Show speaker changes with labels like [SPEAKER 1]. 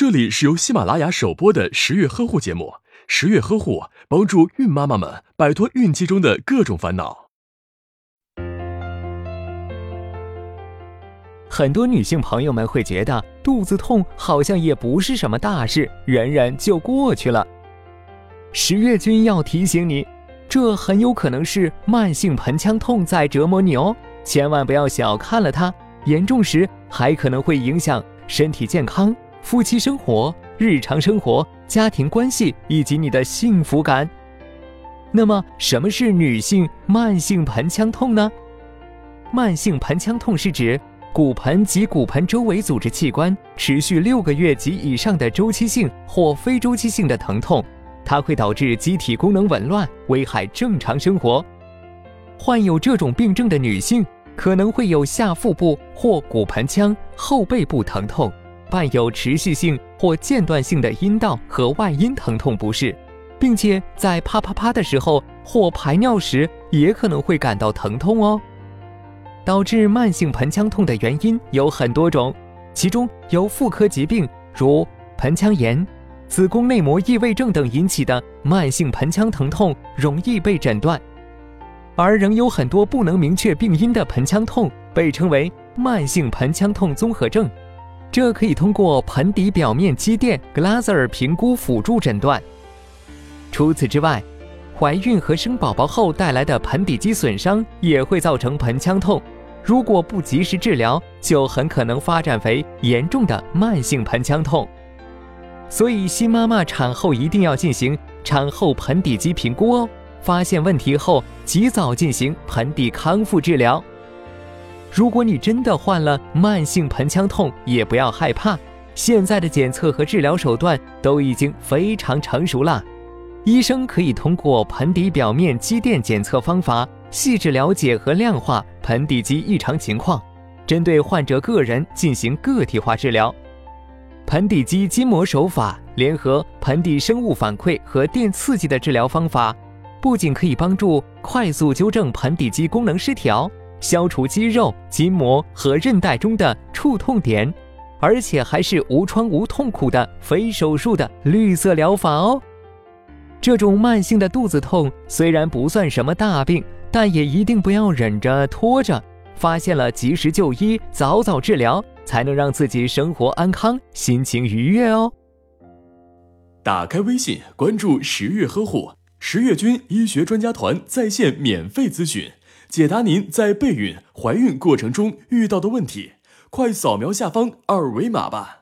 [SPEAKER 1] 这里是由喜马拉雅首播的十月呵护节目。十月呵护帮助孕妈妈们摆脱孕期中的各种烦恼。
[SPEAKER 2] 很多女性朋友们会觉得肚子痛好像也不是什么大事，忍忍就过去了。十月君要提醒你，这很有可能是慢性盆腔痛在折磨你哦，千万不要小看了它，严重时还可能会影响身体健康。夫妻生活、日常生活、家庭关系以及你的幸福感。那么，什么是女性慢性盆腔痛呢？慢性盆腔痛是指骨盆及骨盆周围组织器官持续六个月及以上的周期性或非周期性的疼痛，它会导致机体功能紊乱，危害正常生活。患有这种病症的女性可能会有下腹部或骨盆腔、后背部疼痛。伴有持续性或间断性的阴道和外阴疼痛不适，并且在啪啪啪的时候或排尿时也可能会感到疼痛哦。导致慢性盆腔痛的原因有很多种，其中由妇科疾病如盆腔炎、子宫内膜异位症等引起的慢性盆腔疼痛容易被诊断，而仍有很多不能明确病因的盆腔痛被称为慢性盆腔痛综合症。这可以通过盆底表面肌电 （Glaser） 评估辅助诊断。除此之外，怀孕和生宝宝后带来的盆底肌损伤也会造成盆腔痛。如果不及时治疗，就很可能发展为严重的慢性盆腔痛。所以，新妈妈产后一定要进行产后盆底肌评估哦，发现问题后及早进行盆底康复治疗。如果你真的患了慢性盆腔痛，也不要害怕。现在的检测和治疗手段都已经非常成熟了，医生可以通过盆底表面肌电检测方法，细致了解和量化盆底肌异常情况，针对患者个人进行个体化治疗。盆底肌筋膜手法联合盆底生物反馈和电刺激的治疗方法，不仅可以帮助快速纠正盆底肌功能失调。消除肌肉、筋膜和韧带中的触痛点，而且还是无创无痛苦的非手术的绿色疗法哦。这种慢性的肚子痛虽然不算什么大病，但也一定不要忍着拖着，发现了及时就医，早早治疗，才能让自己生活安康、心情愉悦哦。
[SPEAKER 1] 打开微信，关注十月呵护十月军医学专家团在线免费咨询。解答您在备孕、怀孕过程中遇到的问题，快扫描下方二维码吧。